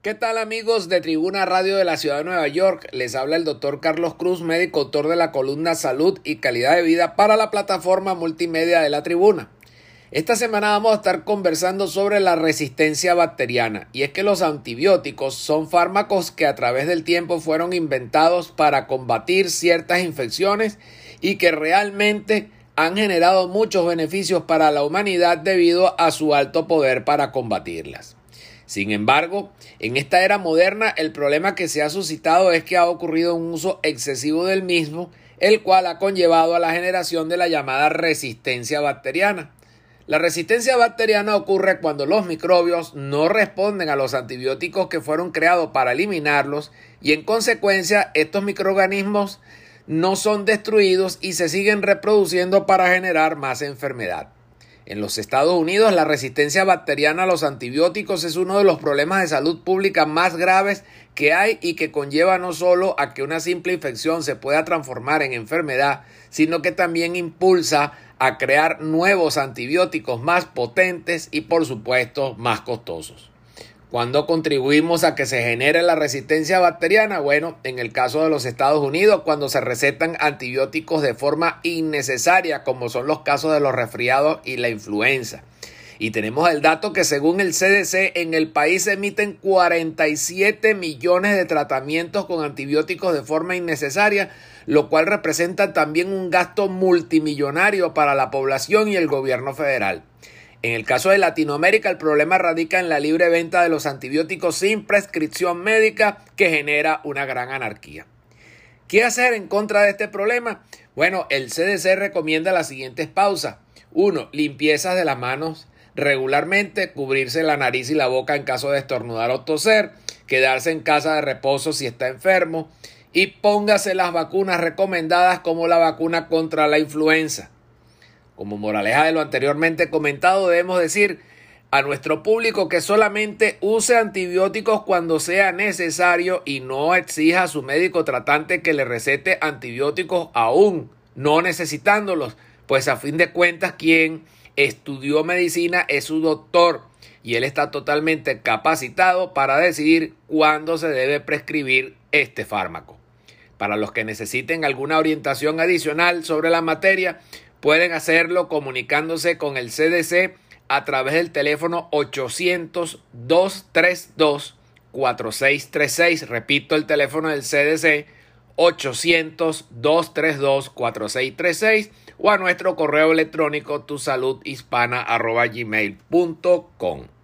¿Qué tal amigos de Tribuna Radio de la Ciudad de Nueva York? Les habla el doctor Carlos Cruz, médico autor de la columna Salud y Calidad de Vida para la plataforma multimedia de la Tribuna. Esta semana vamos a estar conversando sobre la resistencia bacteriana y es que los antibióticos son fármacos que a través del tiempo fueron inventados para combatir ciertas infecciones y que realmente han generado muchos beneficios para la humanidad debido a su alto poder para combatirlas. Sin embargo, en esta era moderna el problema que se ha suscitado es que ha ocurrido un uso excesivo del mismo, el cual ha conllevado a la generación de la llamada resistencia bacteriana. La resistencia bacteriana ocurre cuando los microbios no responden a los antibióticos que fueron creados para eliminarlos y en consecuencia estos microorganismos no son destruidos y se siguen reproduciendo para generar más enfermedad. En los Estados Unidos, la resistencia bacteriana a los antibióticos es uno de los problemas de salud pública más graves que hay y que conlleva no solo a que una simple infección se pueda transformar en enfermedad, sino que también impulsa a crear nuevos antibióticos más potentes y por supuesto más costosos. ¿Cuándo contribuimos a que se genere la resistencia bacteriana? Bueno, en el caso de los Estados Unidos, cuando se recetan antibióticos de forma innecesaria, como son los casos de los resfriados y la influenza. Y tenemos el dato que según el CDC en el país se emiten 47 millones de tratamientos con antibióticos de forma innecesaria, lo cual representa también un gasto multimillonario para la población y el gobierno federal. En el caso de Latinoamérica, el problema radica en la libre venta de los antibióticos sin prescripción médica que genera una gran anarquía. ¿Qué hacer en contra de este problema? Bueno, el CDC recomienda las siguientes pausas. 1. Limpiezas de las manos regularmente, cubrirse la nariz y la boca en caso de estornudar o toser, quedarse en casa de reposo si está enfermo y póngase las vacunas recomendadas como la vacuna contra la influenza. Como moraleja de lo anteriormente comentado, debemos decir a nuestro público que solamente use antibióticos cuando sea necesario y no exija a su médico tratante que le recete antibióticos aún no necesitándolos, pues a fin de cuentas quien estudió medicina es su doctor y él está totalmente capacitado para decidir cuándo se debe prescribir este fármaco. Para los que necesiten alguna orientación adicional sobre la materia, Pueden hacerlo comunicándose con el CDC a través del teléfono 800-232-4636. Repito el teléfono del CDC 800-232-4636 o a nuestro correo electrónico tusaludhispana.gmail.com.